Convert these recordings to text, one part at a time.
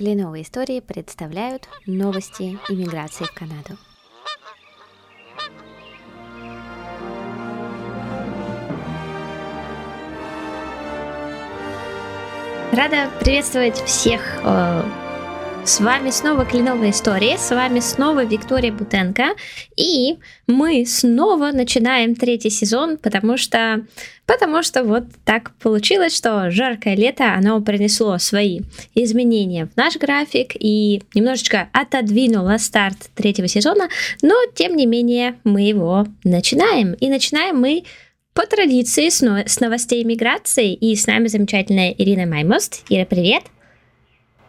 Кленовые истории представляют новости иммиграции в Канаду. Рада приветствовать всех э, с вами снова Кленовые истории, с вами снова Виктория Бутенко, и мы снова начинаем третий сезон, потому что, потому что вот так получилось, что жаркое лето, оно принесло свои изменения в наш график и немножечко отодвинуло старт третьего сезона, но тем не менее мы его начинаем, и начинаем мы по традиции с новостей миграции, и с нами замечательная Ирина Маймост. Ира, привет!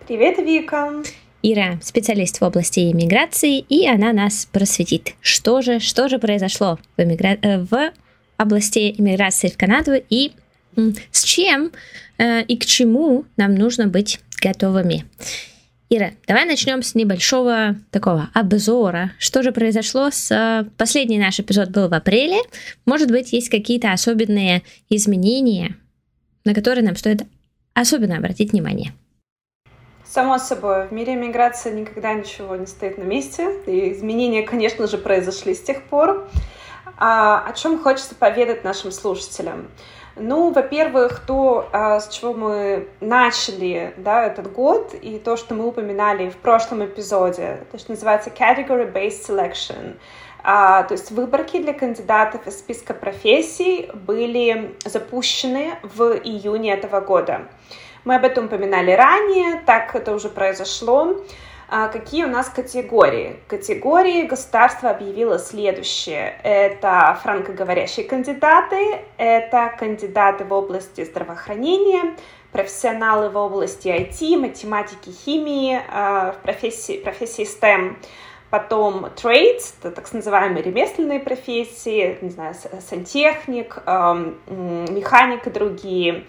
Привет, Вика. Ира – специалист в области иммиграции, и она нас просветит. Что же, что же произошло в, иммигра... Э, в области иммиграции в Канаду и с чем э, и к чему нам нужно быть готовыми. Ира, давай начнем с небольшого такого обзора. Что же произошло с... Э, последний наш эпизод был в апреле. Может быть, есть какие-то особенные изменения, на которые нам стоит особенно обратить внимание. Само собой, в мире миграции никогда ничего не стоит на месте, и изменения, конечно же, произошли с тех пор. А, о чем хочется поведать нашим слушателям? Ну, во-первых, то, а, с чего мы начали да, этот год, и то, что мы упоминали в прошлом эпизоде, то, что называется Category-Based Selection. А, то есть выборки для кандидатов из списка профессий были запущены в июне этого года. Мы об этом упоминали ранее, так это уже произошло. А какие у нас категории? Категории государство объявило следующее. Это франкоговорящие кандидаты, это кандидаты в области здравоохранения, профессионалы в области IT, математики, химии, а, в профессии, профессии STEM, потом trades, это так называемые ремесленные профессии, не знаю, сантехник, механик и другие,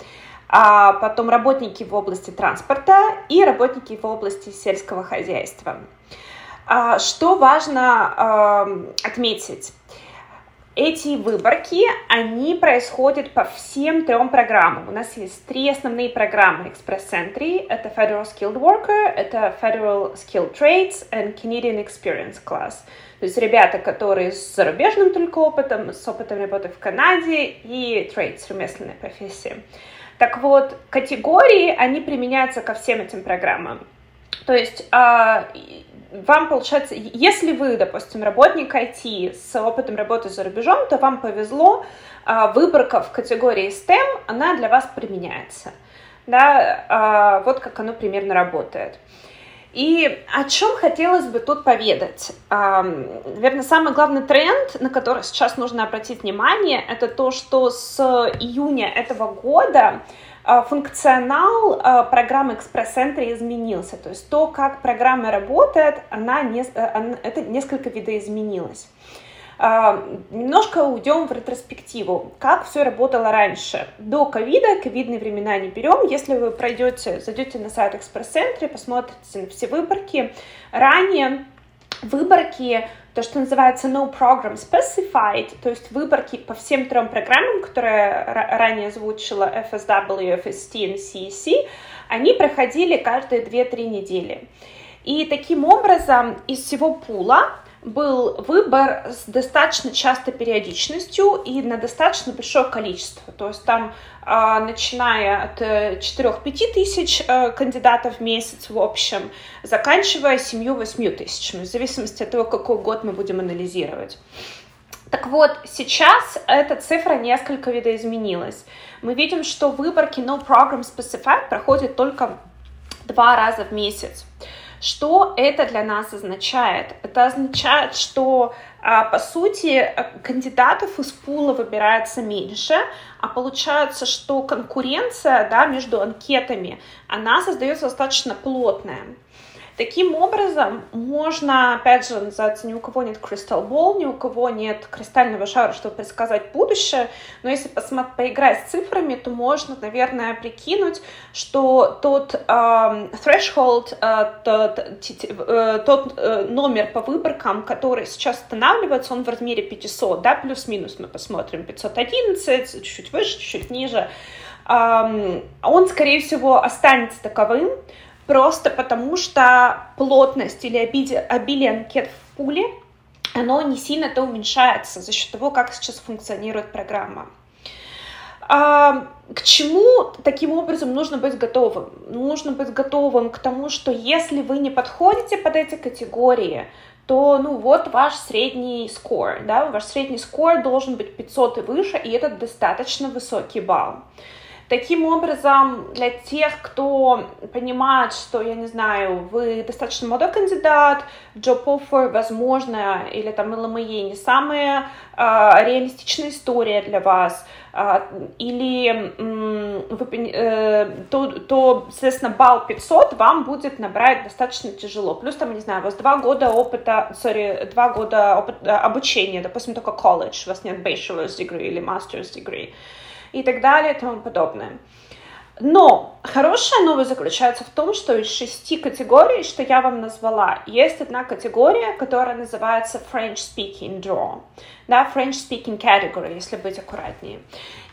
а потом работники в области транспорта и работники в области сельского хозяйства. А, что важно отметить? Эти выборки, они происходят по всем трем программам. У нас есть три основные программы Express Entry. Это Federal Skilled Worker, это Federal Skilled Trades and Canadian Experience Class. То есть ребята, которые с зарубежным только опытом, с опытом работы в Канаде и trades, ремесленная профессия. Так вот, категории, они применяются ко всем этим программам. То есть а, вам получается, если вы, допустим, работник IT с опытом работы за рубежом, то вам повезло, а, выборка в категории STEM, она для вас применяется. Да, а, вот как оно примерно работает. И о чем хотелось бы тут поведать? Наверное, самый главный тренд, на который сейчас нужно обратить внимание, это то, что с июня этого года а, функционал а, программы Entry изменился. То есть то, как программа работает, она э, это несколько видоизменилось. Немножко уйдем в ретроспективу. Как все работало раньше? До ковида, ковидные времена не берем. Если вы пройдете, зайдете на сайт экспресс-центре, посмотрите на все выборки, ранее выборки, то, что называется no program specified, то есть выборки по всем трем программам, которые ранее озвучила FSW, FST и CEC, они проходили каждые 2-3 недели. И таким образом из всего пула был выбор с достаточно частой периодичностью и на достаточно большое количество. То есть там, а, начиная от 4-5 э, тысяч э, кандидатов в месяц в общем, заканчивая 7-8 тысячами, в зависимости от того, какой год мы будем анализировать. Так вот, сейчас эта цифра несколько видоизменилась. Мы видим, что выборки No Program Specified проходят только два раза в месяц. Что это для нас означает? Это означает, что а, по сути кандидатов из пула выбирается меньше, а получается, что конкуренция да, между анкетами, она создается достаточно плотная. Таким образом, можно, опять же, называется, ни у кого нет crystal ball, ни у кого нет кристального шара, чтобы предсказать будущее, но если посмотреть, поиграть с цифрами, то можно, наверное, прикинуть, что тот э, threshold, э, тот, э, тот э, номер по выборкам, который сейчас устанавливается, он в размере 500, да, плюс-минус мы посмотрим, 511, чуть-чуть выше, чуть-чуть ниже, э, он, скорее всего, останется таковым, просто потому что плотность или обилие анкет в пуле, оно не сильно-то уменьшается за счет того, как сейчас функционирует программа. А, к чему таким образом нужно быть готовым? Нужно быть готовым к тому, что если вы не подходите под эти категории, то, ну, вот ваш средний скор, да, ваш средний скор должен быть 500 и выше, и это достаточно высокий балл. Таким образом, для тех, кто понимает, что, я не знаю, вы достаточно молодой кандидат, job offer, возможно, или там LME не самая э, реалистичная история для вас, э, или э, вы, э, то, то, соответственно, балл 500 вам будет набрать достаточно тяжело. Плюс там, не знаю, у вас два года опыта, sorry, два года опыта, обучения, допустим, только колледж, у вас нет bachelor's degree или master's degree и так далее и тому подобное. Но хорошая новость заключается в том, что из шести категорий, что я вам назвала, есть одна категория, которая называется French Speaking Draw, да, French Speaking Category, если быть аккуратнее.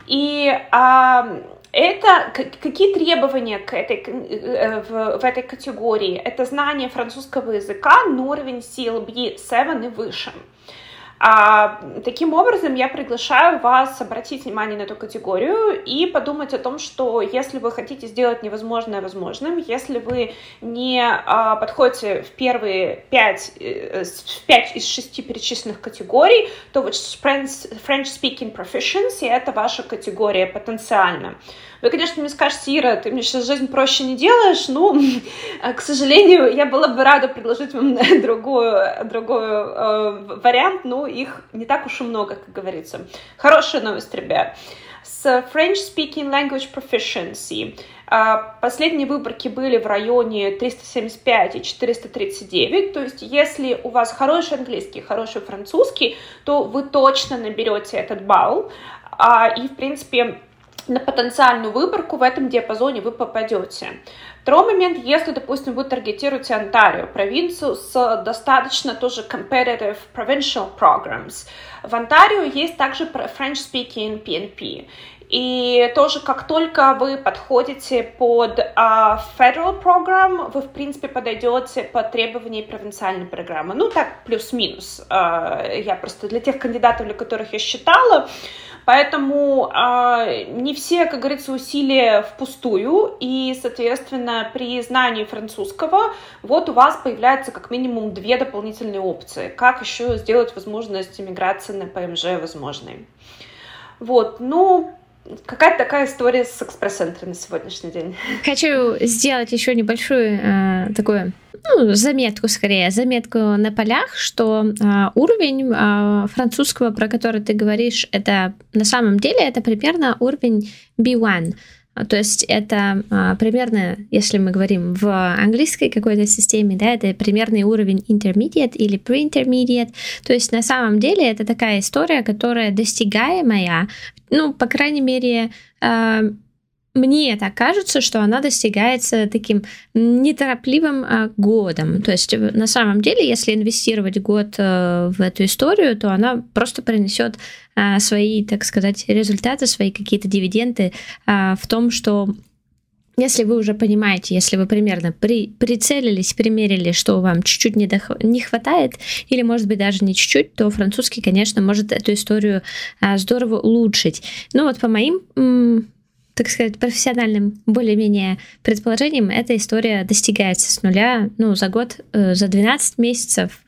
И а, это какие требования к этой, э, в, в этой категории? Это знание французского языка на уровень CLB 7 и выше. А, таким образом, я приглашаю вас обратить внимание на эту категорию и подумать о том, что если вы хотите сделать невозможное возможным, если вы не а, подходите в первые пять, э, в пять из шести перечисленных категорий, то вот French, French Speaking Proficiency — это ваша категория потенциально. Вы, конечно, мне скажете, Ира, ты мне сейчас жизнь проще не делаешь, ну, к сожалению, я была бы рада предложить вам другую, другой э, вариант, но их не так уж и много, как говорится. Хорошая новость, ребят. С French Speaking Language Proficiency э, Последние выборки были в районе 375 и 439, то есть если у вас хороший английский, хороший французский, то вы точно наберете этот балл, а, и, в принципе, на потенциальную выборку в этом диапазоне вы попадете. Второй момент, если, допустим, вы таргетируете Онтарио, провинцию с достаточно тоже competitive provincial programs, в Онтарио есть также French-speaking PNP. И тоже как только вы подходите под uh, federal program, вы, в принципе, подойдете под требования провинциальной программы. Ну, так, плюс-минус. Uh, я просто для тех кандидатов, для которых я считала, Поэтому э, не все, как говорится, усилия впустую, и, соответственно, при знании французского вот у вас появляется как минимум две дополнительные опции. Как еще сделать возможность иммиграции на ПМЖ возможной. Вот, ну, Какая-то такая история с экспресс-центром на сегодняшний день. Хочу сделать еще небольшую э, такую ну, заметку скорее, заметку на полях, что э, уровень э, французского, про который ты говоришь, это на самом деле это примерно уровень B1. То есть это а, примерно, если мы говорим в английской какой-то системе, да, это примерный уровень intermediate или pre-intermediate. То есть на самом деле это такая история, которая достигаемая, ну, по крайней мере, а, мне так кажется, что она достигается таким неторопливым а, годом. То есть на самом деле, если инвестировать год а, в эту историю, то она просто принесет а, свои, так сказать, результаты, свои какие-то дивиденды а, в том, что если вы уже понимаете, если вы примерно при, прицелились, примерили, что вам чуть-чуть не, дох, не хватает, или, может быть, даже не чуть-чуть, то французский, конечно, может эту историю а, здорово улучшить. Ну вот по моим так сказать, профессиональным более-менее предположением, эта история достигается с нуля, ну, за год, э, за 12 месяцев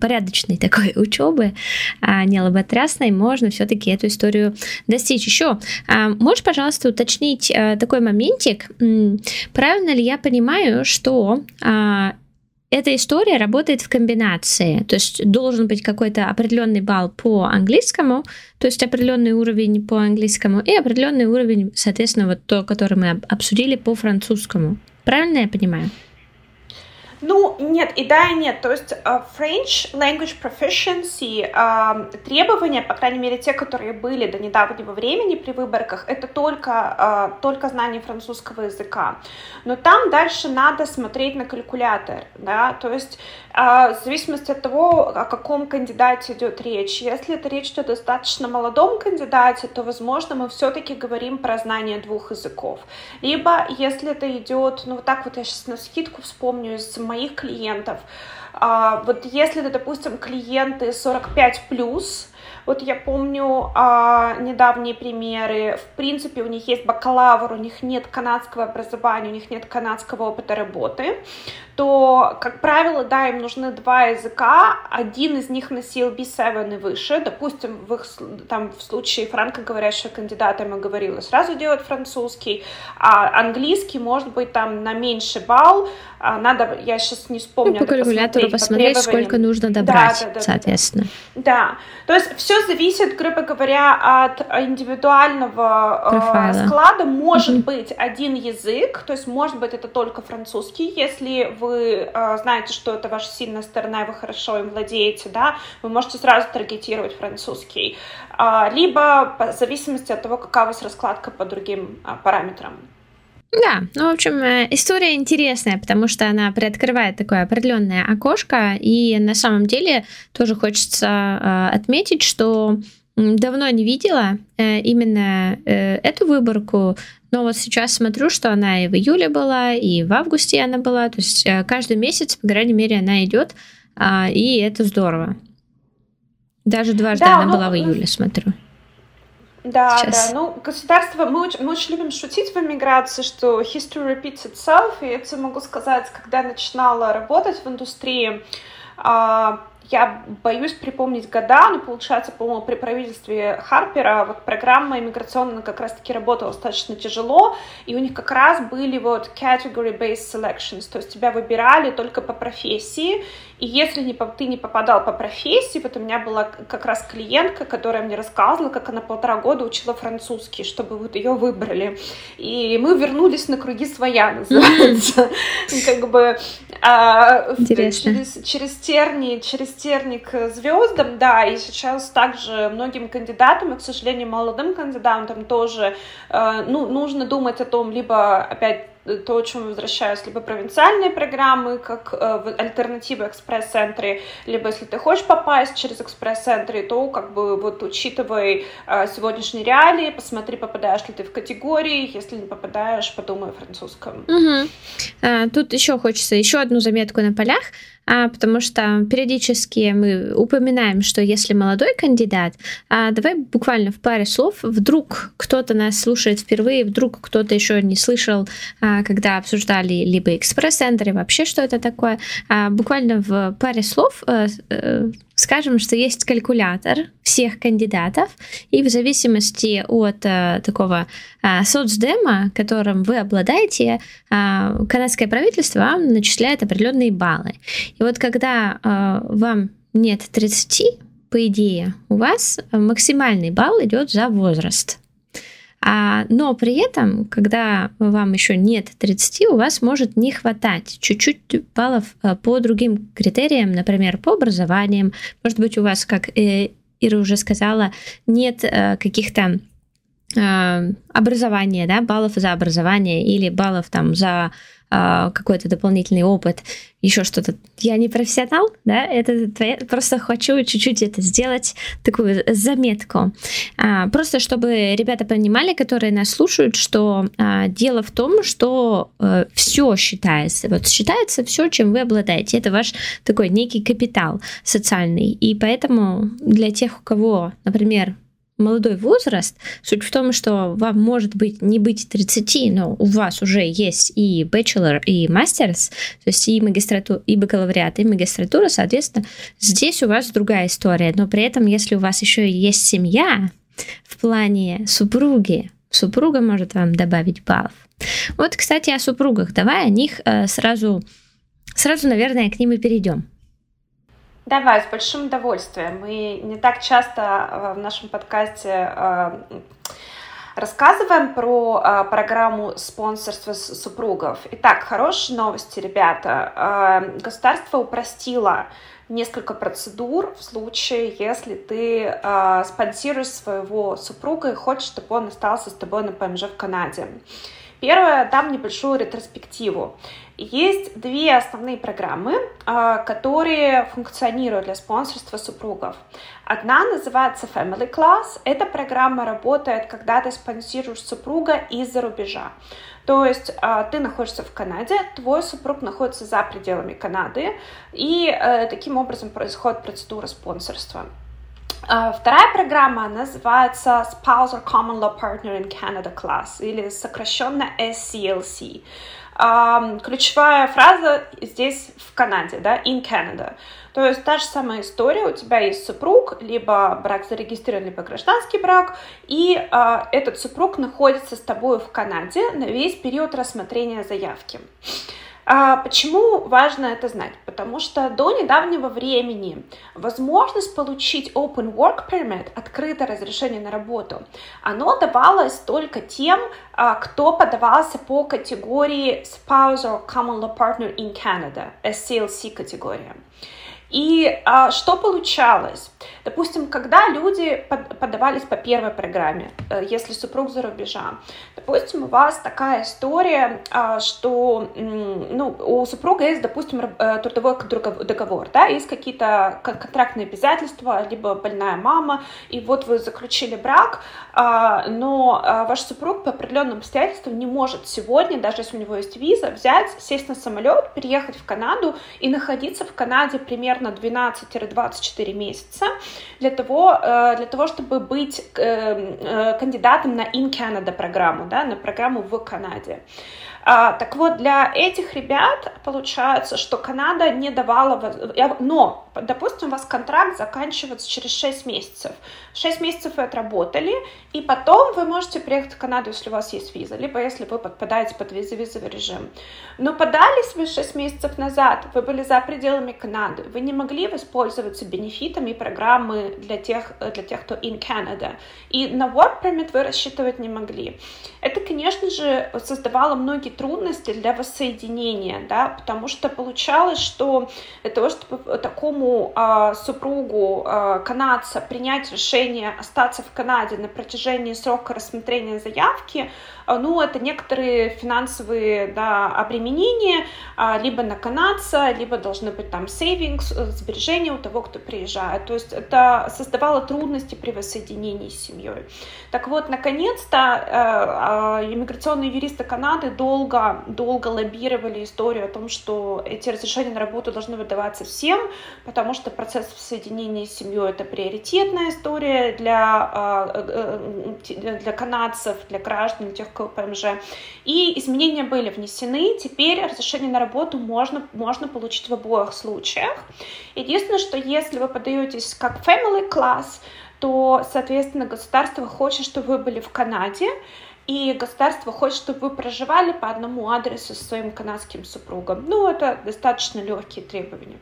порядочной такой учебы, а не лоботрясной, можно все-таки эту историю достичь. Еще, а, можешь, пожалуйста, уточнить а, такой моментик, правильно ли я понимаю, что а, эта история работает в комбинации, то есть должен быть какой-то определенный балл по английскому, то есть определенный уровень по английскому и определенный уровень, соответственно, вот то, который мы обсудили по французскому. Правильно я понимаю? Ну, нет, и да, и нет. То есть uh, French Language Proficiency, uh, требования, по крайней мере, те, которые были до недавнего времени при выборках, это только, uh, только знание французского языка. Но там дальше надо смотреть на калькулятор, да, то есть в зависимости от того, о каком кандидате идет речь. Если это речь идет о достаточно молодом кандидате, то, возможно, мы все-таки говорим про знание двух языков. Либо, если это идет, ну, вот так вот я сейчас на скидку вспомню из моих клиентов. А, вот если это, допустим, клиенты 45 плюс, вот я помню а, недавние примеры. В принципе, у них есть бакалавр, у них нет канадского образования, у них нет канадского опыта работы то, как правило, да, им нужны два языка, один из них носил B7 и выше, допустим, в, их, там, в случае франкоговорящего кандидата я говорила, сразу делать французский, а английский может быть там на меньший балл, а, надо, я сейчас не вспомню. Ну, по калькулятору посмотреть, по сколько нужно добрать, да, да, да, соответственно. Да, да, то есть все зависит, грубо говоря, от индивидуального э, Профайла. склада. Может mm-hmm. быть один язык, то есть может быть это только французский, если вы э, знаете, что это ваша сильная сторона, и вы хорошо им владеете, да, вы можете сразу таргетировать французский. Э, либо в зависимости от того, какая у вас раскладка по другим э, параметрам. Да, ну, в общем, э, история интересная, потому что она приоткрывает такое определенное окошко, и на самом деле тоже хочется э, отметить, что давно не видела э, именно эту выборку, но вот сейчас смотрю, что она и в июле была, и в августе она была. То есть каждый месяц, по крайней мере, она идет, а, и это здорово. Даже дважды да, она ну, была в июле, смотрю. Да, Сейчас. да. Ну, государство, мы, очень, мы очень любим шутить в эмиграции, что history repeats itself, и это могу сказать, когда начинала работать в индустрии, а, я боюсь припомнить года, но получается, по-моему, при правительстве Харпера вот программа иммиграционная как раз-таки работала достаточно тяжело, и у них как раз были вот category-based selections, то есть тебя выбирали только по профессии, и если не, ты не попадал по профессии, вот у меня была как раз клиентка, которая мне рассказывала, как она полтора года учила французский, чтобы вот ее выбрали. И мы вернулись на круги своя, называется. Как бы а, через терни, через терник звездам, да, и сейчас также многим кандидатам, и, к сожалению, молодым кандидатам тоже, э, ну, нужно думать о том, либо опять то, о чем возвращаюсь, либо провинциальные программы, как э, альтернатива экспресс-центры, либо если ты хочешь попасть через экспресс-центры, то как бы вот учитывай э, сегодняшние реалии, посмотри, попадаешь ли ты в категории, если не попадаешь, подумай о французском. Угу. А, тут еще хочется еще одну заметку на полях потому что периодически мы упоминаем, что если молодой кандидат, а, давай буквально в паре слов, вдруг кто-то нас слушает впервые, вдруг кто-то еще не слышал, а, когда обсуждали либо экспресс-центр, вообще что это такое, а, буквально в паре слов а, а, скажем, что есть калькулятор всех кандидатов, и в зависимости от э, такого э, соцдема, которым вы обладаете, э, канадское правительство вам начисляет определенные баллы. И вот когда э, вам нет 30, по идее, у вас максимальный балл идет за возраст. А, но при этом, когда вам еще нет 30, у вас может не хватать чуть-чуть баллов э, по другим критериям, например, по образованиям. Может быть, у вас, как э, Ира уже сказала, нет э, каких-то образования, да, баллов за образование или баллов там за какой-то дополнительный опыт, еще что-то. Я не профессионал, да, это просто хочу чуть-чуть это сделать, такую заметку. А, просто чтобы ребята понимали, которые нас слушают, что а, дело в том, что э, все считается. Вот считается все, чем вы обладаете. Это ваш такой некий капитал социальный. И поэтому для тех, у кого, например, молодой возраст. Суть в том, что вам может быть не быть 30, но у вас уже есть и bachelor, и мастерс, то есть и магистратура, и бакалавриат, и магистратура, соответственно, здесь у вас другая история. Но при этом, если у вас еще есть семья в плане супруги, супруга может вам добавить баллов. Вот, кстати, о супругах. Давай о них э, сразу, сразу, наверное, к ним и перейдем. Давай, с большим удовольствием. Мы не так часто э, в нашем подкасте э, Рассказываем про э, программу спонсорства супругов. Итак, хорошие новости, ребята. Государство упростило несколько процедур в случае, если ты спонсируешь своего супруга и хочешь, чтобы он остался с тобой на ПМЖ в Канаде. Первое, дам небольшую ретроспективу. Есть две основные программы, а, которые функционируют для спонсорства супругов. Одна называется Family Class. Эта программа работает, когда ты спонсируешь супруга из-за рубежа. То есть а, ты находишься в Канаде, твой супруг находится за пределами Канады, и э, таким образом происходит процедура спонсорства. А, вторая программа называется Spousal Common Law Partner in Canada Class, или сокращенно SCLC. Ключевая фраза здесь в Канаде, да, in Canada. То есть та же самая история, у тебя есть супруг, либо брак зарегистрирован, либо гражданский брак, и э, этот супруг находится с тобой в Канаде на весь период рассмотрения заявки. А почему важно это знать? Потому что до недавнего времени возможность получить Open Work Permit, открытое разрешение на работу, оно давалось только тем, а, кто подавался по категории Spousal Common Law Partner in Canada, SCLC категория. И а, что получалось? Допустим, когда люди под, подавались по первой программе, э, если супруг за рубежа, допустим, у вас такая история, а, что ну, у супруга есть, допустим, э, трудовой договор, да, есть какие-то контрактные обязательства, либо больная мама, и вот вы заключили брак, а, но а, ваш супруг по определенным обстоятельствам не может сегодня, даже если у него есть виза, взять, сесть на самолет, переехать в Канаду и находиться в Канаде примерно примерно 12-24 месяца для того, э, для того, чтобы быть э, э, кандидатом на In Canada программу, да, на программу в Канаде. А, так вот, для этих ребят получается, что Канада не давала... Но, допустим, у вас контракт заканчивается через 6 месяцев. 6 месяцев вы отработали, и потом вы можете приехать в Канаду, если у вас есть виза, либо если вы подпадаете под визовый режим. Но подались вы 6 месяцев назад, вы были за пределами Канады, вы не могли воспользоваться бенефитами программы для тех, для тех, кто in Canada. И на work permit вы рассчитывать не могли. Это, конечно же, создавало многие трудности для воссоединения, да, потому что получалось, что для того, чтобы такому э, супругу э, канадца принять решение остаться в Канаде на протяжении срока рассмотрения заявки, э, ну, это некоторые финансовые, да, обременения, э, либо на канадца, либо должны быть там сейвингс, э, сбережения у того, кто приезжает, то есть это создавало трудности при воссоединении с семьей. Так вот, наконец-то э, иммиграционные юристы Канады долго долго, лоббировали историю о том, что эти разрешения на работу должны выдаваться всем, потому что процесс соединения с семьей это приоритетная история для, э, э, для канадцев, для граждан, тех, кто ПМЖ. И изменения были внесены. Теперь разрешение на работу можно, можно получить в обоих случаях. Единственное, что если вы подаетесь как family class, то, соответственно, государство хочет, чтобы вы были в Канаде, и государство хочет, чтобы вы проживали по одному адресу со своим канадским супругом. Ну, это достаточно легкие требования.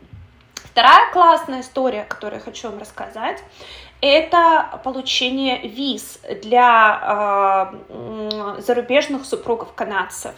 Вторая классная история, которую я хочу вам рассказать, это получение виз для э, зарубежных супругов канадцев.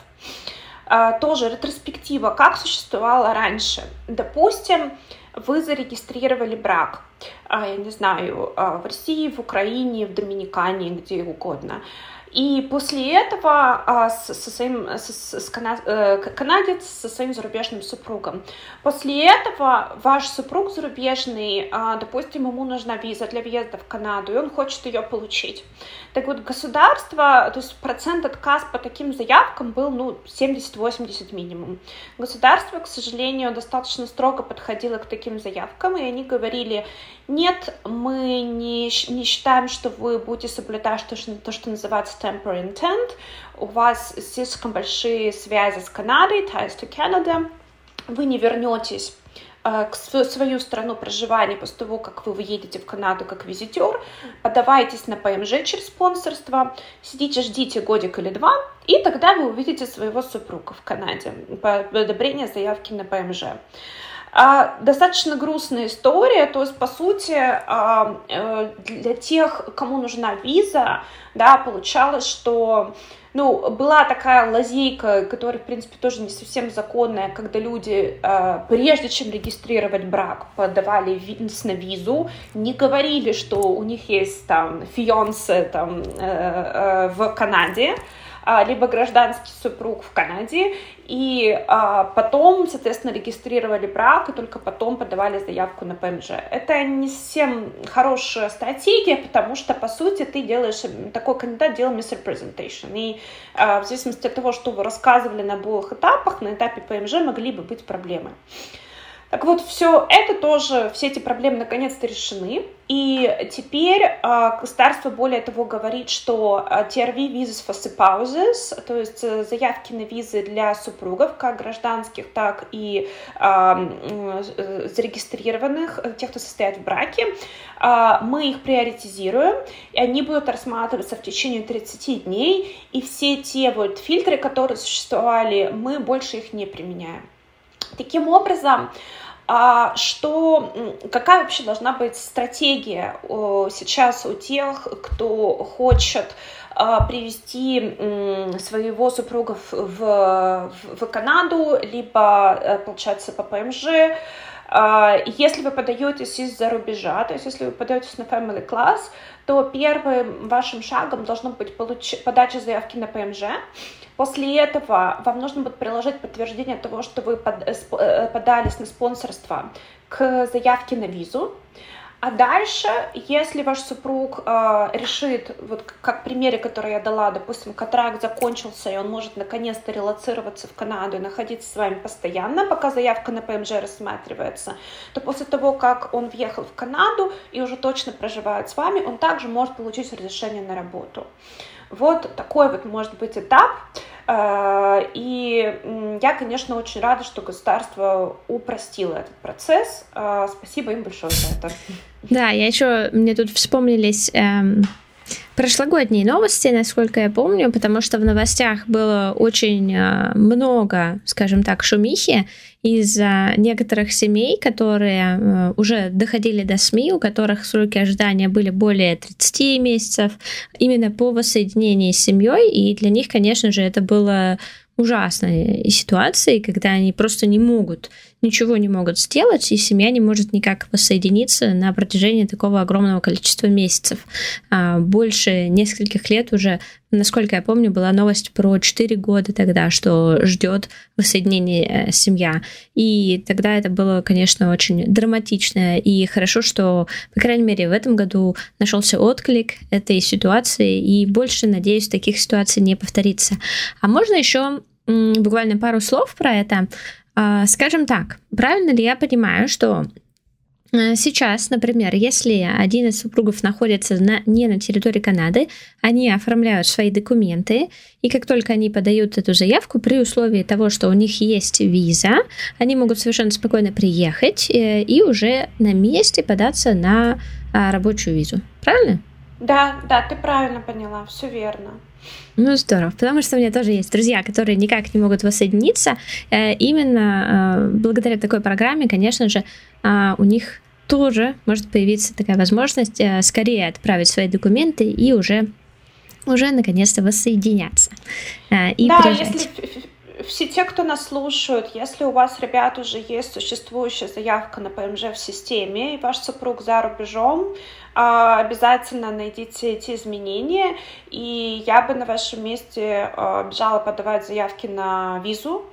Э, тоже ретроспектива, как существовало раньше. Допустим, вы зарегистрировали брак, э, я не знаю, э, в России, в Украине, в Доминикане, где угодно. И после этого а, со, со своим, с, с кана, э, канадец со своим зарубежным супругом. После этого ваш супруг зарубежный, а, допустим, ему нужна виза для въезда в Канаду, и он хочет ее получить. Так вот, государство, то есть процент отказ по таким заявкам был, ну, 70-80 минимум. Государство, к сожалению, достаточно строго подходило к таким заявкам, и они говорили, нет, мы не, не считаем, что вы будете соблюдать то, что, то, что называется temporary intent. У вас слишком большие связи с Канадой, ties to Canada. Вы не вернетесь э, к свою страну проживания после того, как вы выедете в Канаду как визитер, подавайтесь на ПМЖ через спонсорство, сидите, ждите годик или два, и тогда вы увидите своего супруга в Канаде по одобрению заявки на ПМЖ. А, достаточно грустная история, то есть, по сути, а, э, для тех, кому нужна виза, да, получалось, что ну, была такая лазейка, которая, в принципе, тоже не совсем законная, когда люди, э, прежде чем регистрировать брак, подавали виз на визу, не говорили, что у них есть там фионсе там, э, э, в Канаде, а, либо гражданский супруг в Канаде, и а, потом, соответственно, регистрировали брак, и только потом подавали заявку на ПМЖ. Это не совсем хорошая стратегия, потому что, по сути, ты делаешь, такой кандидат делал misrepresentation, и а, в зависимости от того, что вы рассказывали на обоих этапах, на этапе ПМЖ могли бы быть проблемы. Так вот, все это тоже, все эти проблемы наконец-то решены. И теперь э, государство более того говорит, что TRV visas for spouses, то есть э, заявки на визы для супругов, как гражданских, так и э, зарегистрированных, тех, кто состоит в браке, э, мы их приоритизируем, и они будут рассматриваться в течение 30 дней, и все те вот фильтры, которые существовали, мы больше их не применяем. Таким образом, а что, какая вообще должна быть стратегия сейчас у тех, кто хочет а, привести своего супруга в, в Канаду, либо, э, получается, по ПМЖ, а, если вы подаетесь из-за рубежа, то есть если вы подаетесь на Family Class, то первым вашим шагом должно быть получ... подача заявки на ПМЖ. После этого вам нужно будет приложить подтверждение того, что вы э, э, подались на спонсорство к заявке на визу. А дальше, если ваш супруг э, решит, вот как в примере, который я дала, допустим, контракт закончился, и он может наконец-то релацироваться в Канаду и находиться с вами постоянно, пока заявка на ПМЖ рассматривается, то после того, как он въехал в Канаду и уже точно проживает с вами, он также может получить разрешение на работу. Вот такой вот может быть этап. Э, и я, конечно, очень рада, что государство упростило этот процесс. Э, спасибо им большое за это. Да, я еще, мне тут вспомнились эм, прошлогодние новости, насколько я помню, потому что в новостях было очень э, много, скажем так, шумихи из-за некоторых семей, которые э, уже доходили до СМИ, у которых сроки ожидания были более 30 месяцев, именно по воссоединении с семьей, и для них, конечно же, это было ужасной ситуацией, когда они просто не могут, ничего не могут сделать, и семья не может никак воссоединиться на протяжении такого огромного количества месяцев. А, больше нескольких лет уже, насколько я помню, была новость про 4 года тогда, что ждет воссоединения э, семья. И тогда это было, конечно, очень драматично, и хорошо, что, по крайней мере, в этом году нашелся отклик этой ситуации, и больше, надеюсь, таких ситуаций не повторится. А можно еще буквально пару слов про это. А, скажем так, правильно ли я понимаю, что э, Сейчас, например, если один из супругов находится на, не на территории Канады, они оформляют свои документы, и как только они подают эту заявку, при условии того, что у них есть виза, они могут совершенно спокойно приехать э, и уже на месте податься на а, рабочую визу. Правильно? Да, да, ты правильно поняла, все верно. Ну, здорово, потому что у меня тоже есть друзья, которые никак не могут воссоединиться. Э, именно э, благодаря такой программе, конечно же, э, у них тоже может появиться такая возможность скорее отправить свои документы и уже, уже наконец-то воссоединяться. И да, приезжать. если все те, кто нас слушают, если у вас, ребят, уже есть существующая заявка на ПМЖ в системе, и ваш супруг за рубежом, обязательно найдите эти изменения, и я бы на вашем месте а, бежала подавать заявки на визу,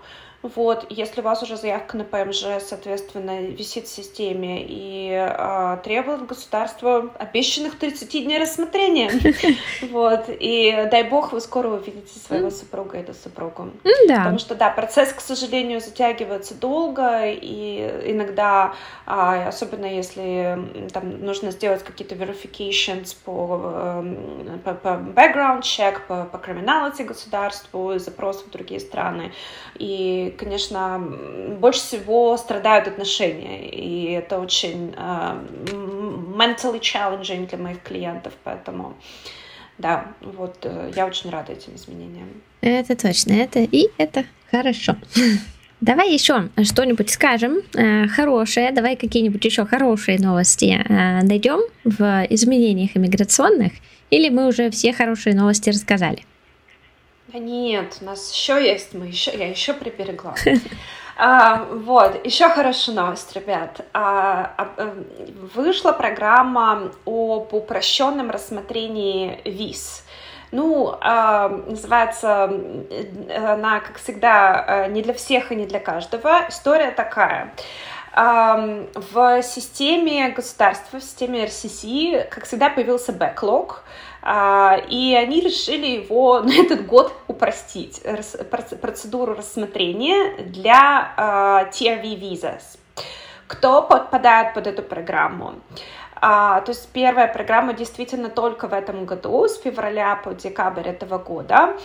вот, если у вас уже заявка на ПМЖ, соответственно, висит в системе и э, требует государства обещанных 30 дней рассмотрения. Вот, и дай бог вы скоро увидите своего супруга или супругу. Да. Потому что, да, процесс, к сожалению, затягивается долго, и иногда, а, особенно если там нужно сделать какие-то verifications по, эм, по, по background check, по, по criminality государству, запросы в другие страны, и конечно, больше всего страдают отношения, и это очень uh, mentally challenging для моих клиентов, поэтому да, вот uh, я очень рада этим изменениям. Это точно, это и это хорошо. Давай еще что-нибудь скажем э, хорошее, давай какие-нибудь еще хорошие новости э, найдем в изменениях иммиграционных, или мы уже все хорошие новости рассказали? Да нет, у нас еще есть, мы еще, я еще приберегла. А, вот, еще хорошая новость, ребят. А, а, э, вышла программа об упрощенном рассмотрении виз. Ну, э, называется она, как всегда, э, не для всех и не для каждого. История такая. Э, в системе государства, в системе РСС, как всегда, появился бэклог, э, и они решили его на этот год упростить, процедуру рассмотрения для э, TRV visas. Кто подпадает под эту программу? А, то есть первая программа действительно только в этом году, с февраля по декабрь этого года.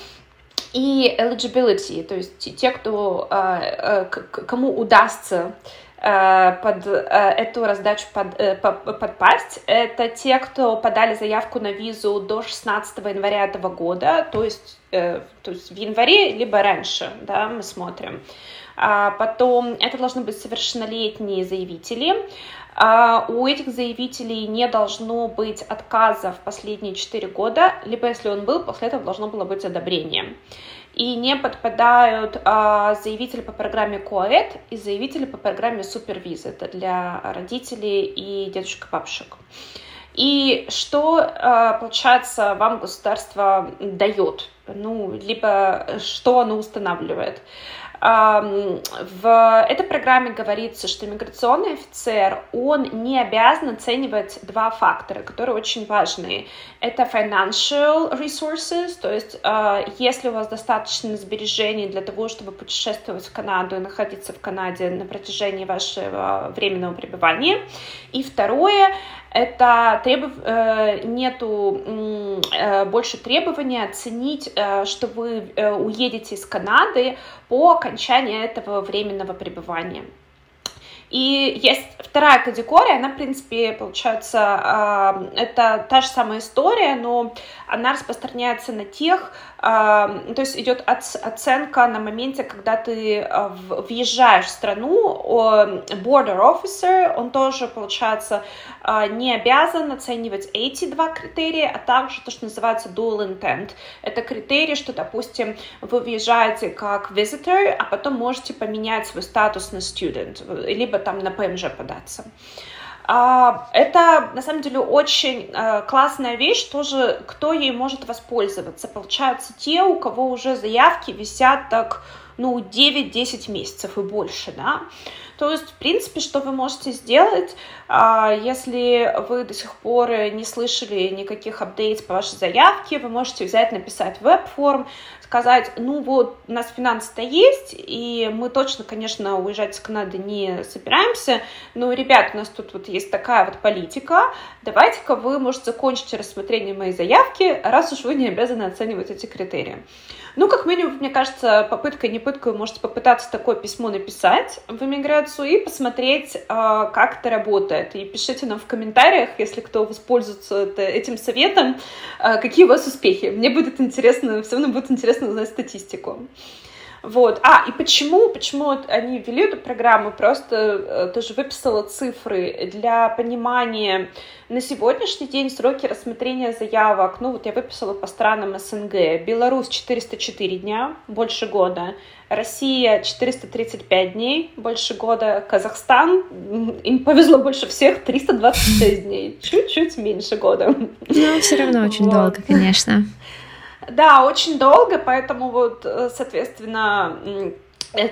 И eligibility, то есть те, кто, а, кому удастся а, под а, эту раздачу под, э, подпасть, это те, кто подали заявку на визу до 16 января этого года, то есть, э, то есть в январе, либо раньше, да, мы смотрим. А потом это должны быть совершеннолетние заявители, а у этих заявителей не должно быть отказа в последние 4 года, либо если он был, после этого должно было быть одобрение. И не подпадают а, заявители по программе КОЭД и заявители по программе Супервиз. Это для родителей и дедушек и бабушек. И что, а, получается, вам государство дает? Ну, либо что оно устанавливает? В этой программе говорится, что миграционный офицер, он не обязан оценивать два фактора, которые очень важны. Это financial resources, то есть а, если у вас достаточно сбережений для того, чтобы путешествовать в Канаду и находиться в Канаде на протяжении вашего временного пребывания. И второе, это требов... Э, нету э, больше требования оценить, э, что вы уедете из Канады по окончании этого временного пребывания. И есть вторая категория, она, в принципе, получается, это та же самая история, но она распространяется на тех, то есть идет оценка на моменте, когда ты въезжаешь в страну, border officer, он тоже, получается, не обязан оценивать эти два критерия, а также то, что называется dual intent. Это критерий, что, допустим, вы въезжаете как visitor, а потом можете поменять свой статус на student, либо там на ПМЖ податься. А, это, на самом деле, очень э, классная вещь, тоже кто ей может воспользоваться. Получается, те, у кого уже заявки висят так, ну, 9-10 месяцев и больше, да. То есть, в принципе, что вы можете сделать, а, если вы до сих пор не слышали никаких апдейтов по вашей заявке, вы можете взять, написать веб-форм, сказать, ну вот, у нас финансы-то есть, и мы точно, конечно, уезжать из Канады не собираемся, но, ребят, у нас тут вот есть такая вот политика, давайте-ка вы, может, закончите рассмотрение моей заявки, раз уж вы не обязаны оценивать эти критерии. Ну, как минимум, мне кажется, попытка не пытка, вы можете попытаться такое письмо написать в иммиграцию и посмотреть, а, как это работает. И пишите нам в комментариях, если кто воспользуется этим советом, а, какие у вас успехи. Мне будет интересно, все равно будет интересно узнать статистику. Вот. А, и почему, почему они ввели эту программу? Просто э, тоже выписала цифры для понимания на сегодняшний день сроки рассмотрения заявок. Ну, вот я выписала по странам СНГ. Беларусь 404 дня, больше года. Россия 435 дней, больше года. Казахстан, им повезло больше всех, 326 дней. Чуть-чуть меньше года. Ну, все равно очень вот. долго, конечно. Да, очень долго, поэтому вот, э, соответственно,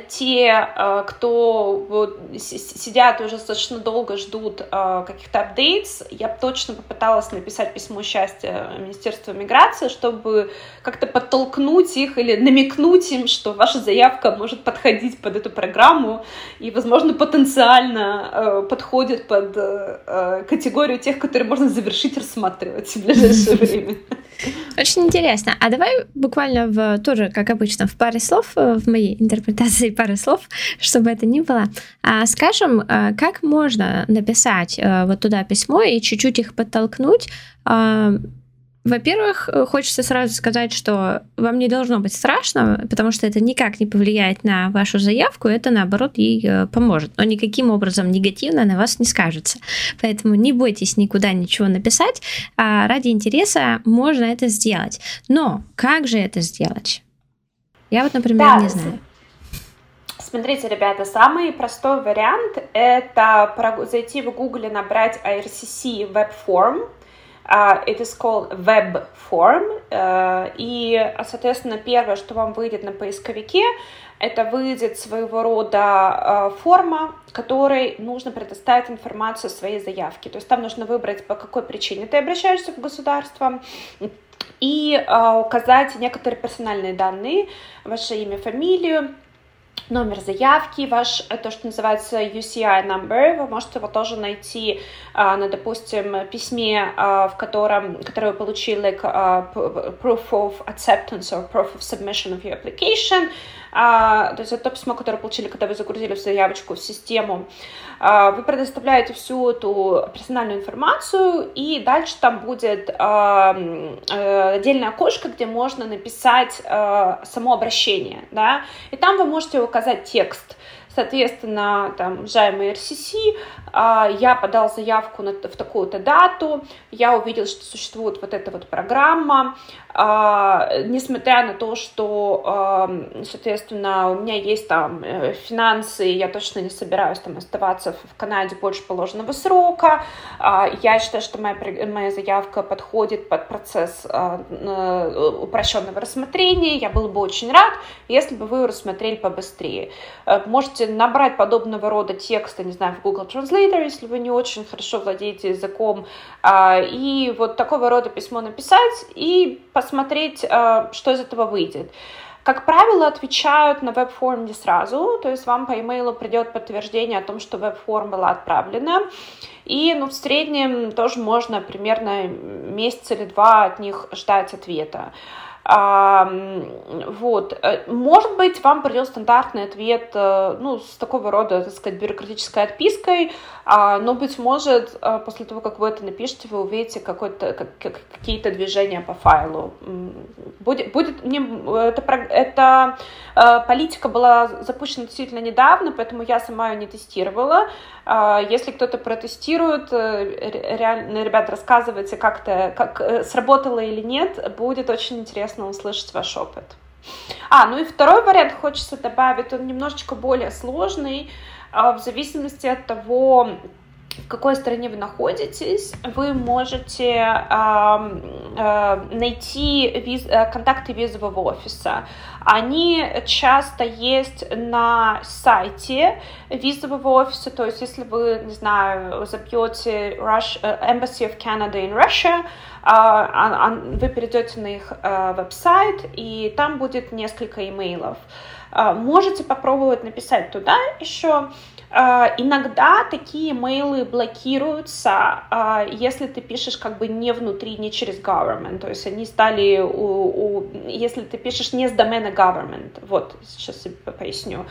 те, э, кто сидят уже достаточно долго, ждут э, каких-то апдейтс, я точно попыталась написать письмо счастья Министерству миграции, чтобы как-то подтолкнуть их или намекнуть им, что ваша заявка может подходить под эту программу и, возможно, потенциально подходит под категорию тех, которые можно завершить рассматривать в ближайшее время. Очень интересно. А давай буквально в тоже, как обычно, в паре слов, в моей интерпретации фразы пары слов, чтобы это ни было. А, скажем, а, как можно написать а, вот туда письмо и чуть-чуть их подтолкнуть, а, во-первых, э, хочется сразу сказать, что вам не должно быть страшно, потому что это никак не повлияет на вашу заявку, это наоборот ей э, поможет, но никаким образом негативно на вас не скажется. Поэтому не бойтесь никуда ничего написать, а ради интереса можно это сделать. Но как же это сделать? Я вот, например, да, не знаю. Смотрите, ребята, самый простой вариант — это зайти в Google и набрать IRCC Web Form, Uh, it is called web form. Uh, и, соответственно, первое, что вам выйдет на поисковике, это выйдет своего рода uh, форма, которой нужно предоставить информацию своей заявке. То есть там нужно выбрать, по какой причине ты обращаешься в государство, и указать некоторые персональные данные, ваше имя, фамилию, номер заявки, ваш, э, то, что называется UCI number, вы можете его тоже найти а, на, допустим, письме, а, в котором, которое вы получили, like, proof of acceptance or proof of submission of your application, а, то есть это то письмо, которое получили, когда вы загрузили заявочку в систему. А, вы предоставляете всю эту персональную информацию, и дальше там будет а, а, отдельное окошко, где можно написать а, само обращение, да, и там вы можете указать текст, Соответственно, там, уважаемый РСС, а, я подал заявку на, в такую-то дату, я увидел, что существует вот эта вот программа, а, несмотря на то, что, а, соответственно, у меня есть там э, финансы, я точно не собираюсь там оставаться в Канаде больше положенного срока, я считаю, что моя, моя заявка подходит под процесс упрощенного рассмотрения, я был бы очень рад, если бы вы рассмотрели побыстрее. Э, можете можете набрать подобного рода тексты, не знаю, в Google Translator, если вы не очень хорошо владеете языком, а, и вот такого рода письмо написать и посмотреть, а, что из этого выйдет. Как правило, отвечают на веб-форм не сразу, то есть вам по имейлу придет подтверждение о том, что веб-форм была отправлена, и ну, в среднем тоже можно примерно месяц или два от них ждать ответа. Вот. Э, может быть, вам придет стандартный ответ, э, ну, с такого рода, так сказать, бюрократической отпиской, а, но, быть может, э, после того, как вы это напишете, вы увидите какой-то, какие-то движения по файлу. Будет, будет не, это, это политика была запущена действительно недавно, поэтому я сама ее не тестировала. А, если кто-то протестирует, реально, ребят, рассказывайте, как-то, как сработало или нет, будет очень интересно интересно услышать ваш опыт. А, ну и второй вариант хочется добавить, он немножечко более сложный, а, в зависимости от того, в какой стране вы находитесь, вы можете э, э, найти виз, э, контакты визового офиса. Они часто есть на сайте визового офиса, то есть если вы, не знаю, забьете Rush, э, Embassy of Canada in Russia, э, вы перейдете на их э, веб-сайт, и там будет несколько имейлов. Э, можете попробовать написать туда еще. А, иногда такие мейлы блокируются, а, если ты пишешь как бы не внутри, не через government, то есть они стали, у, у, если ты пишешь не с домена government, вот, сейчас поясню.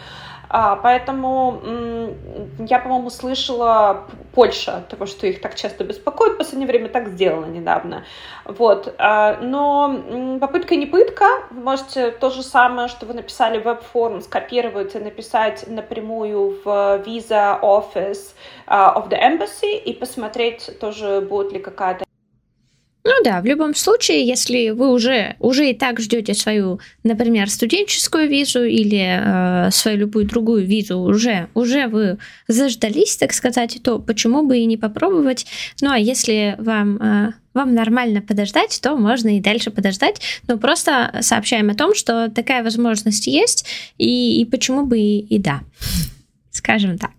А, поэтому я, по-моему, слышала Польша, того, что их так часто беспокоит, в последнее время так сделано недавно. Вот. А, но попытка не пытка. Вы можете то же самое, что вы написали в веб-форм, скопировать и написать напрямую в Visa Office а, of the Embassy и посмотреть тоже, будет ли какая-то ну да, в любом случае, если вы уже, уже и так ждете свою, например, студенческую визу или э, свою любую другую визу, уже, уже вы заждались, так сказать, то почему бы и не попробовать? Ну а если вам... Э, вам нормально подождать, то можно и дальше подождать. Но просто сообщаем о том, что такая возможность есть, и, и почему бы и, и да. Скажем так.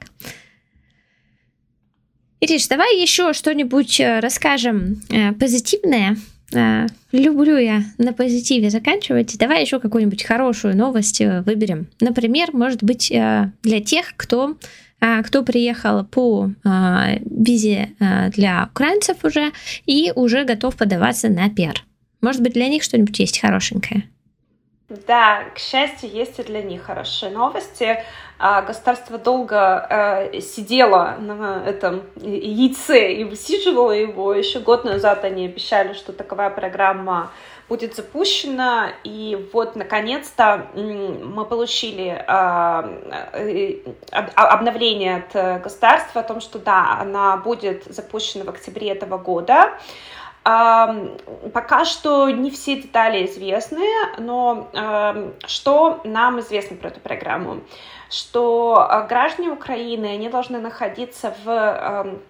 Ириш, давай еще что-нибудь э, расскажем э, позитивное. Э, люблю я на позитиве заканчивать. Давай еще какую-нибудь хорошую новость выберем. Например, может быть, для тех, кто кто приехал по визе для украинцев уже и уже готов подаваться на пиар. Может быть, для них что-нибудь есть хорошенькое? Да, к счастью, есть и для них хорошие новости. А государство долго э, сидело на этом яйце и высиживало его. Еще год назад они обещали, что таковая программа будет запущена, и вот, наконец-то, мы получили а, э, обновление от государства о том, что, да, она будет запущена в октябре этого года. Пока что не все детали известны, но что нам известно про эту программу? Что а, граждане Украины, они должны находиться в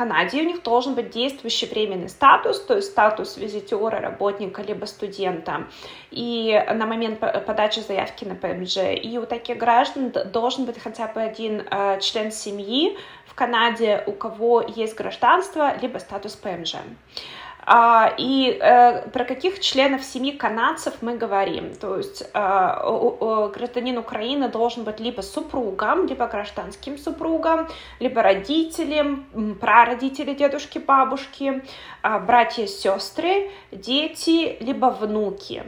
Канаде у них должен быть действующий временный статус, то есть статус визитера, работника, либо студента, и на момент подачи заявки на ПМЖ. И у таких граждан должен быть хотя бы один э, член семьи в Канаде, у кого есть гражданство, либо статус ПМЖ. А, и э, про каких членов семьи канадцев мы говорим? То есть э, гражданин Украины должен быть либо супругом, либо гражданским супругом, либо родителем, прародители, дедушки, бабушки, а, братья, сестры, дети, либо внуки.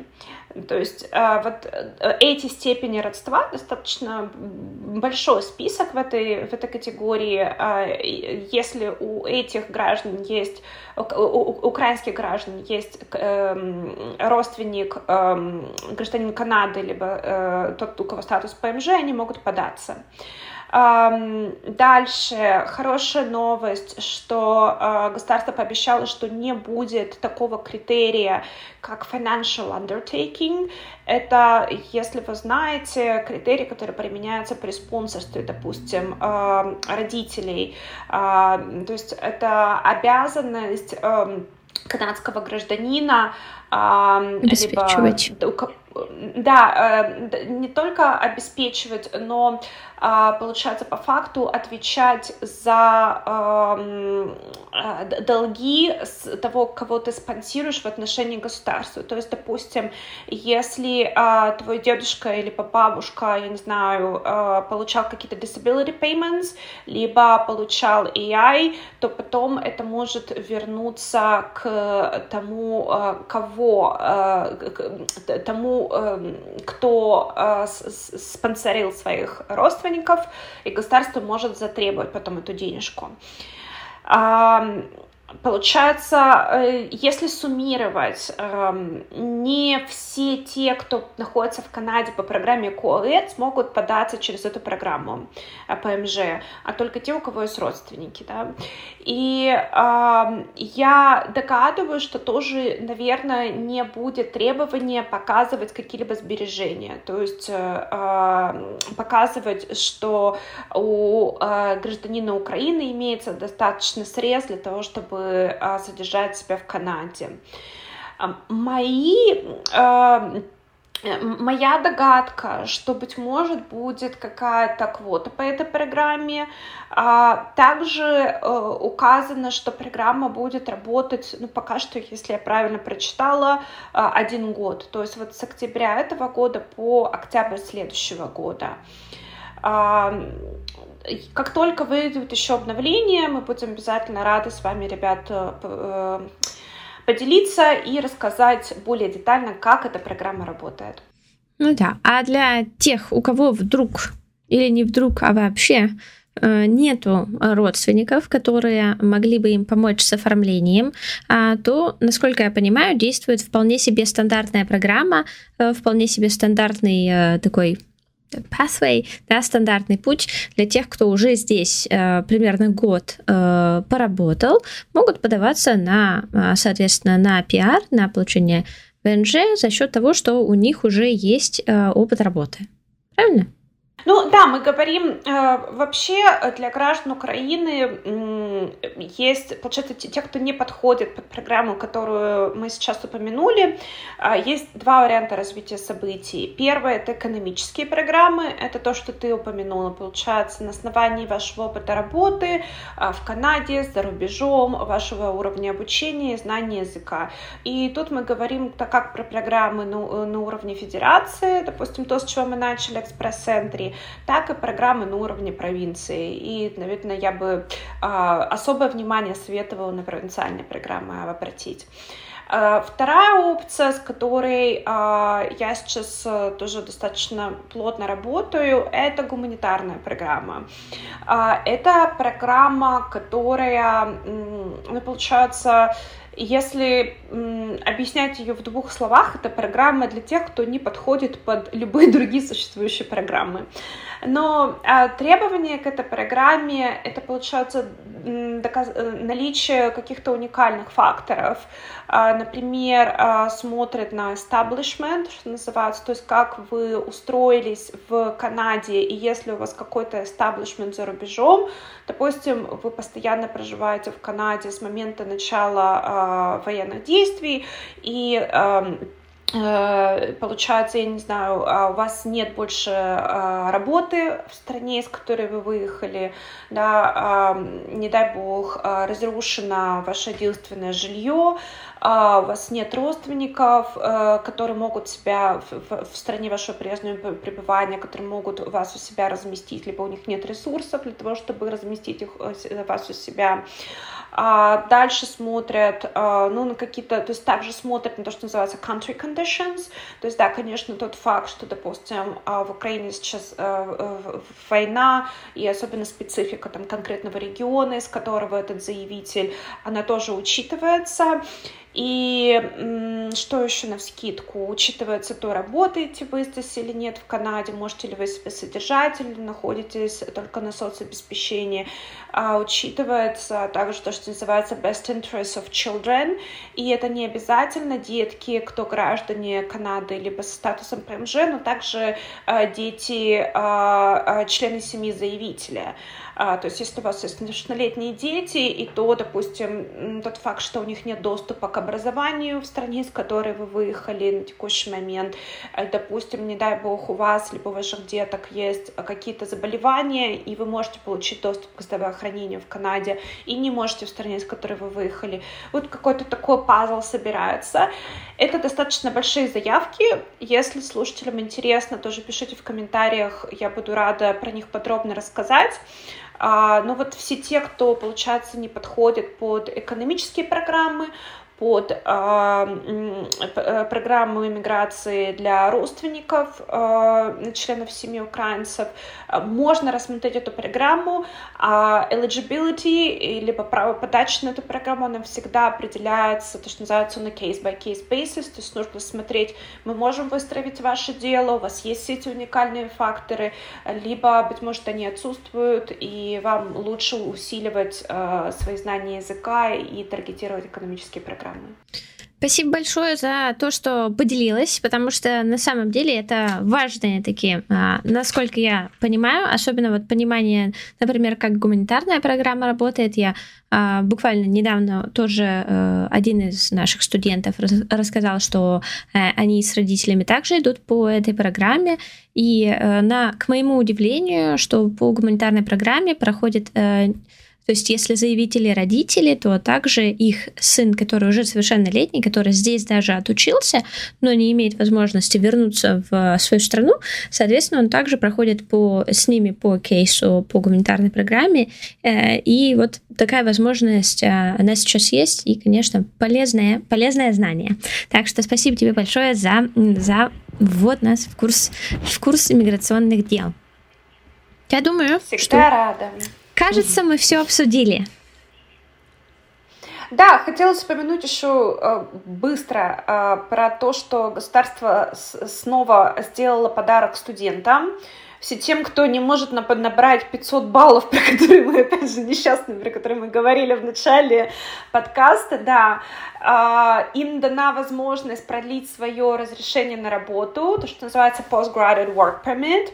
То есть э, вот э, эти степени родства достаточно большой список в этой, в этой категории. А, если у этих граждан есть, у украинских граждан есть эм, родственник эм, гражданин Канады, либо э, тот, у кого статус ПМЖ, они могут податься. Дальше хорошая новость, что а, государство пообещало, что не будет такого критерия, как financial undertaking. Это, если вы знаете, критерий, который применяется при спонсорстве, допустим, родителей. То есть это обязанность канадского гражданина обеспечивать. либо да, э, не только обеспечивать, но а, получается, по факту отвечать за эм, э, долги с того, кого ты спонсируешь в отношении государства. То есть, допустим, если э, твой дедушка или бабушка, я не знаю, э, получал какие-то disability payments, либо получал AI, то потом это может вернуться к тому, э, кого, к тому, э, кто спонсорил своих родственников, родственников, и государство может затребовать потом эту денежку. Получается, э, если суммировать, эм, не все те, кто находится в Канаде по программе COED, смогут податься через эту программу э, ПМЖ, а только те, у кого есть родственники. Да? И э, я догадываюсь, что тоже, наверное, не будет требования показывать какие-либо сбережения, то есть э, эм, показывать, что у э, гражданина Украины имеется достаточно средств для того, чтобы а, содержать себя в Канаде. А, мои а, Моя догадка, что, быть может, будет какая-то квота по этой программе. Также э, указано, что программа будет работать, ну, пока что, если я правильно прочитала, один год. То есть вот с октября этого года по октябрь следующего года. Как только выйдут еще обновления, мы будем обязательно рады с вами, ребята, э, поделиться и рассказать более детально, как эта программа работает. Ну да, а для тех, у кого вдруг или не вдруг, а вообще э, нету родственников, которые могли бы им помочь с оформлением, а, то, насколько я понимаю, действует вполне себе стандартная программа, э, вполне себе стандартный такой pathway, да, стандартный путь для тех, кто уже здесь э, примерно год э, поработал, могут подаваться на, э, соответственно, на пиар, на получение ВНЖ за счет того, что у них уже есть э, опыт работы. Правильно? Ну да, мы говорим э, вообще для граждан Украины э, есть, получается, те, кто не подходит под программу, которую мы сейчас упомянули, э, есть два варианта развития событий. Первое это экономические программы, это то, что ты упомянула, получается, на основании вашего опыта работы э, в Канаде, за рубежом, вашего уровня обучения, знания языка. И тут мы говорим так как про программы на, на уровне федерации, допустим, то, с чего мы начали, экспресс-центре, так и программы на уровне провинции. И, наверное, я бы а, особое внимание советовала на провинциальные программы обратить. Вторая опция, с которой я сейчас тоже достаточно плотно работаю, это гуманитарная программа. Это программа, которая, получается, если м, объяснять ее в двух словах, это программа для тех, кто не подходит под любые другие существующие программы. Но а, требования к этой программе это получается доказ... Э, наличие каких-то уникальных факторов. А, например, а, смотрят на establishment, что называется, то есть как вы устроились в Канаде, и если у вас какой-то establishment за рубежом, допустим, вы постоянно проживаете в Канаде с момента начала а, военных действий, и получается, я не знаю, а у вас нет больше а, работы в стране, из которой вы выехали, да, не дай бог, а, разрушено ваше единственное жилье, у вас нет родственников, э, которые могут себя в, в стране вашего прежнего пребывания, которые могут вас у себя разместить, либо у них нет ресурсов для того, чтобы разместить их, э, вас у себя. А дальше смотрят, а, ну, на какие-то, то есть также смотрят на то, что называется country conditions. То есть, да, конечно, тот факт, что, допустим, а, в Украине сейчас а, война, и особенно специфика там конкретного региона, из которого этот заявитель, она тоже учитывается. И что еще на вскидку? Учитывается то, работаете вы здесь или нет в Канаде, можете ли вы себе содержать или находитесь только на соцобеспечении. А, учитывается также то, что называется best interest of children, и это не обязательно детки, кто граждане Канады, либо со статусом ПМЖ, но также а, дети, а, а, члены семьи заявителя. А, то есть если у вас есть несовершеннолетние дети, и то, допустим, тот факт, что у них нет доступа к образованию в стране, из которой вы выехали на текущий момент, э, допустим, не дай бог, у вас либо у ваших деток есть какие-то заболевания, и вы можете получить доступ к здравоохранению в Канаде, и не можете в стране, из которой вы выехали. Вот какой-то такой пазл собирается. Это достаточно большие заявки. Если слушателям интересно, тоже пишите в комментариях, я буду рада про них подробно рассказать. А, но вот все те, кто, получается, не подходит под экономические программы, под а, э, программу иммиграции для родственников э, членов семьи украинцев. Можно рассмотреть эту программу. А eligibility, либо право подачи на эту программу, она всегда определяется, то, что называется, на case-by-case basis, то есть нужно смотреть, мы можем выстроить ваше дело, у вас есть эти уникальные факторы, либо, быть может, они отсутствуют, и вам лучше усиливать э, свои знания языка и таргетировать экономические программы программы. Спасибо большое за то, что поделилась, потому что на самом деле это важные такие, а, насколько я понимаю, особенно вот понимание, например, как гуманитарная программа работает. Я а, буквально недавно тоже э, один из наших студентов рассказал, что э, они с родителями также идут по этой программе, и э, на, к моему удивлению, что по гуманитарной программе проходит то есть, если заявители родители, то также их сын, который уже совершеннолетний, который здесь даже отучился, но не имеет возможности вернуться в свою страну, соответственно, он также проходит по, с ними по кейсу, по гуманитарной программе. Э, и вот такая возможность, э, она сейчас есть, и, конечно, полезное, полезное знание. Так что спасибо тебе большое за, за ввод нас в курс, в курс иммиграционных дел. Я думаю, Всегда что... рада. Кажется, мы все обсудили. Да, хотелось упомянуть еще э, быстро э, про то, что государство снова сделало подарок студентам. Все тем, кто не может набрать 500 баллов, про которые мы, опять же, несчастные, про которые мы говорили в начале подкаста, да, а, им дана возможность продлить свое разрешение на работу, то, что называется Postgraduate Work Permit.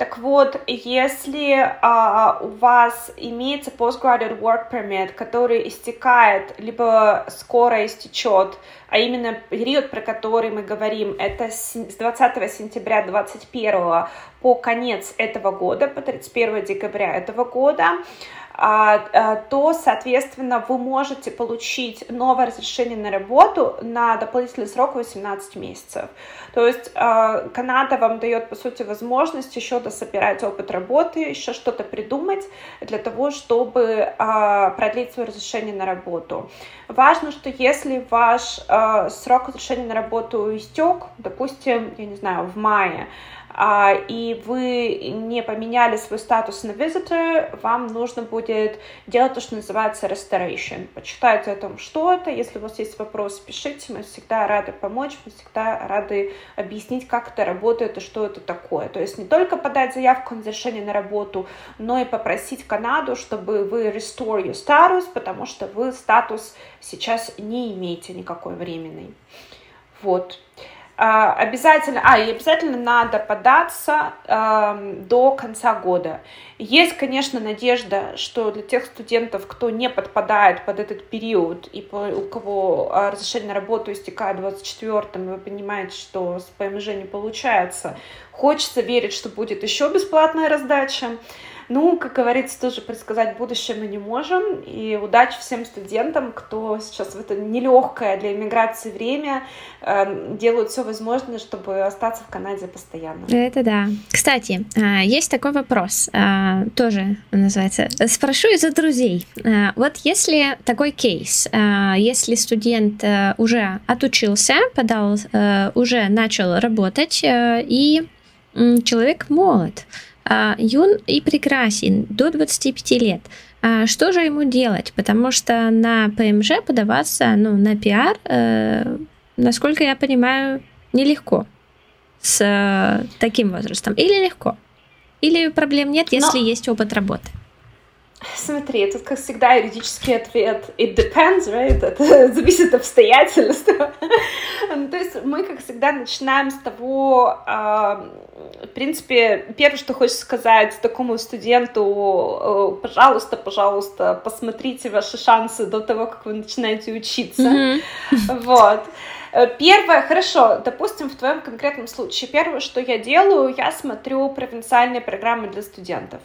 Так вот, если uh, у вас имеется Postgraduate Work Permit, который истекает, либо скоро истечет, а именно период, про который мы говорим, это с 20 сентября 2021 по конец этого года, по 31 декабря этого года, то, соответственно, вы можете получить новое разрешение на работу на дополнительный срок 18 месяцев. То есть Канада вам дает, по сути, возможность еще дособирать опыт работы, еще что-то придумать для того, чтобы продлить свое разрешение на работу. Важно, что если ваш срок разрешения на работу истек, допустим, я не знаю, в мае, а, и вы не поменяли свой статус на visitor, вам нужно будет делать то, что называется restoration. Почитайте о том, что это. Если у вас есть вопросы, пишите. Мы всегда рады помочь, мы всегда рады объяснить, как это работает и что это такое. То есть не только подать заявку на разрешение на работу, но и попросить Канаду, чтобы вы restore your status, потому что вы статус сейчас не имеете никакой временный. Вот. А, обязательно, а, и обязательно надо податься э, до конца года. Есть, конечно, надежда, что для тех студентов, кто не подпадает под этот период, и по, у кого а, разрешение на работу истекает 24-м, вы понимаете, что с ПМЖ не получается, хочется верить, что будет еще бесплатная раздача. Ну, как говорится, тоже предсказать будущее мы не можем. И удачи всем студентам, кто сейчас в это нелегкое для иммиграции время э, делают все возможное, чтобы остаться в Канаде постоянно. Это да. Кстати, а, есть такой вопрос, а, тоже называется «Спрошу из-за друзей». А, вот если такой кейс, если студент э, уже отучился, подал, э, уже начал работать, и человек молод, юн и прекрасен до 25 лет. А что же ему делать? Потому что на ПМЖ подаваться, ну, на пиар, э, насколько я понимаю, нелегко с э, таким возрастом. Или легко? Или проблем нет, если Но... есть опыт работы? Смотри, тут, как всегда, юридический ответ it depends, right? Это зависит от обстоятельств. ну, то есть мы, как всегда, начинаем с того, э, в принципе, первое, что хочется сказать такому студенту, э, пожалуйста, пожалуйста, посмотрите ваши шансы до того, как вы начинаете учиться. Mm-hmm. Вот. Первое, хорошо, допустим, в твоем конкретном случае, первое, что я делаю, я смотрю провинциальные программы для студентов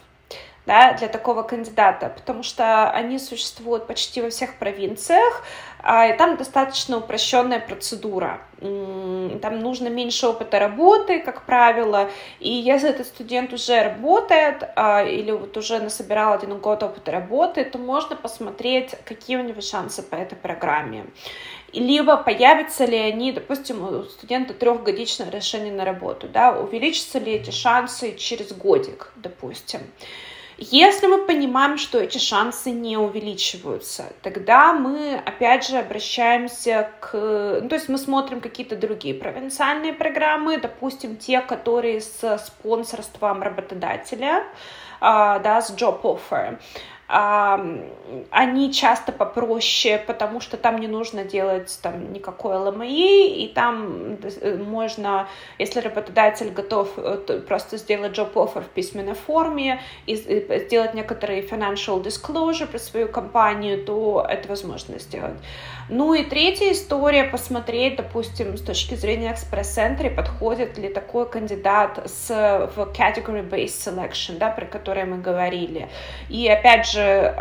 да, для такого кандидата, потому что они существуют почти во всех провинциях, а, и там достаточно упрощенная процедура. Там нужно меньше опыта работы, как правило, и если этот студент уже работает а, или вот уже насобирал один год опыта работы, то можно посмотреть, какие у него шансы по этой программе. Либо появятся ли они, допустим, у студента трехгодичное решение на работу, да, увеличатся ли эти шансы через годик, допустим. Если мы понимаем, что эти шансы не увеличиваются, тогда мы опять же обращаемся к... Ну, то есть мы смотрим какие-то другие провинциальные программы, допустим, те, которые с спонсорством работодателя, а, да, с job offer они часто попроще, потому что там не нужно делать там никакой ЛМИ, и там э, можно, если работодатель готов э, просто сделать job offer в письменной форме и сделать некоторые financial disclosure про свою компанию, то это возможно сделать. Ну и третья история, посмотреть, допустим, с точки зрения экспресс-центра, подходит ли такой кандидат с, в category-based selection, да, про который мы говорили. И опять же,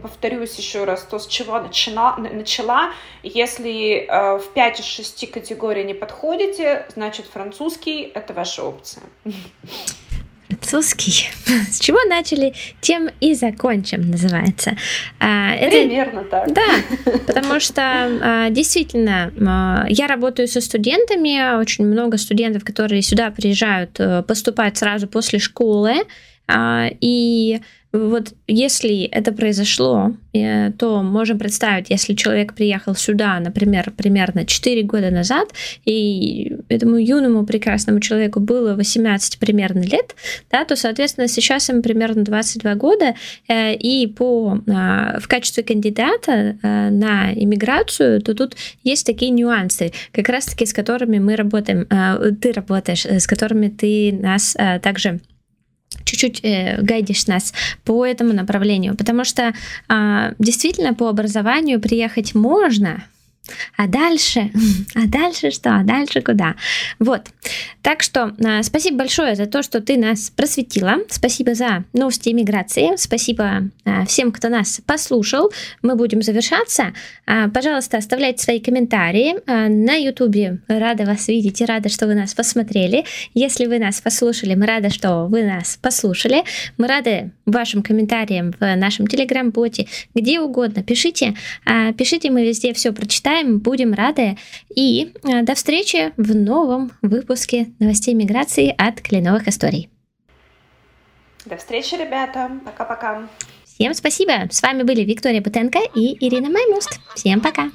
повторюсь еще раз, то, с чего начала, начала если э, в 5 из 6 категорий не подходите, значит французский — это ваша опция. Французский. С чего начали, тем и закончим, называется. А, это... Примерно так. Да, потому что а, действительно а, я работаю со студентами, очень много студентов, которые сюда приезжают э, поступать сразу после школы, и вот если это произошло, э, то можем представить, если человек приехал сюда, например, примерно 4 года назад, и этому юному прекрасному человеку было 18 примерно лет, да, то, соответственно, сейчас ему примерно 22 года, э, и по, а, в качестве кандидата э, на иммиграцию, то тут есть такие нюансы, как раз-таки с которыми мы работаем, ты работаешь, с которыми ты нас также чуть-чуть э, гайдишь нас по этому направлению, потому что э, действительно по образованию приехать можно, А дальше? А дальше что? А дальше куда? Вот. Так что а, спасибо большое за то, что ты нас просветила. Спасибо за новости иммиграции. Спасибо а, всем, кто нас послушал. Мы будем завершаться. А, пожалуйста, оставляйте свои комментарии. На YouTube рада вас видеть и рада, что вы нас посмотрели. Если вы нас послушали, мы рады, что вы нас послушали. Мы рады вашим комментариям в нашем телеграм-боте, где угодно. Пишите, пишите, мы везде все прочитаем, будем рады. И до встречи в новом выпуске новостей миграции от Кленовых историй. До встречи, ребята. Пока-пока. Всем спасибо. С вами были Виктория Бутенко и Ирина Маймуст. Всем пока.